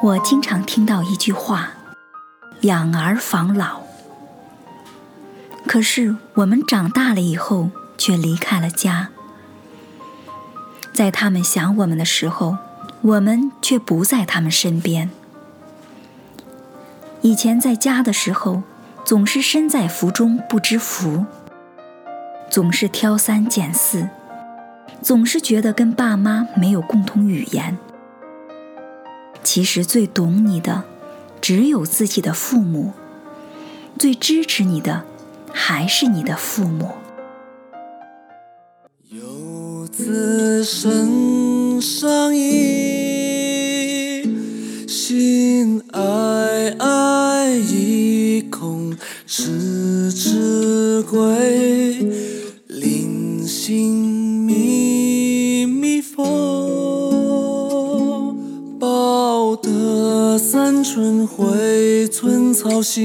我经常听到一句话：“养儿防老。”可是我们长大了以后，却离开了家，在他们想我们的时候，我们却不在他们身边。以前在家的时候，总是身在福中不知福，总是挑三拣四，总是觉得跟爸妈没有共同语言。其实最懂你的，只有自己的父母；最支持你的。还是你的父母。游子身上衣，心哀哀，意恐迟迟归。临行三春晖，寸草心。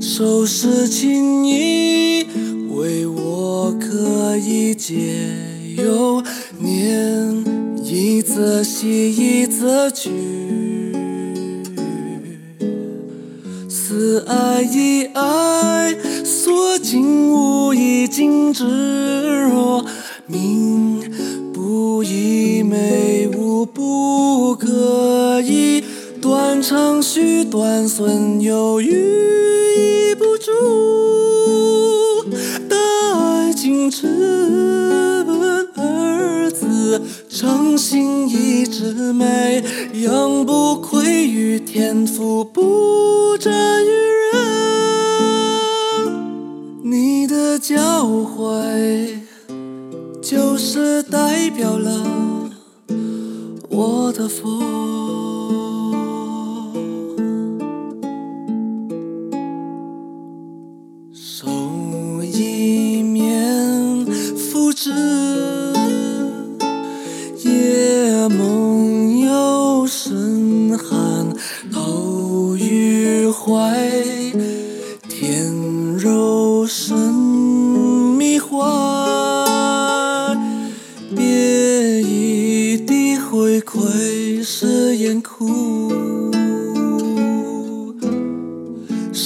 收拾情意，为我可以解忧。念一则喜，一则惧。思爱一爱，所敬无一尽之若明不可以。断肠续断孙有余。只问儿子，诚心一枝梅，养不愧于天，赋不沾于人。你的教诲，就是代表了我的佛。夜梦幽深寒，偷于怀。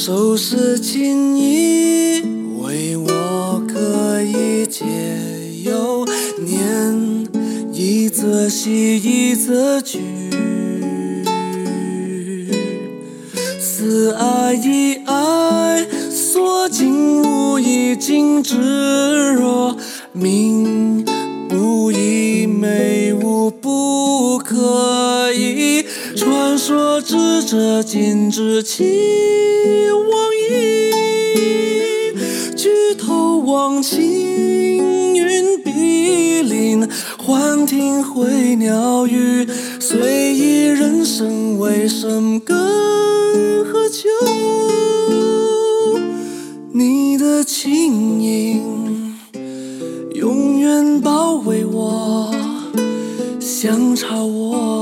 收拾情意，为我可以解忧。念一则喜，一则惧。思爱一爱，所敬无一尽。之若命说智者尽知其往矣。举头望青云碧林。幻听回鸟语，随意人生为深耕何求？你的轻盈永远包围我，相朝我。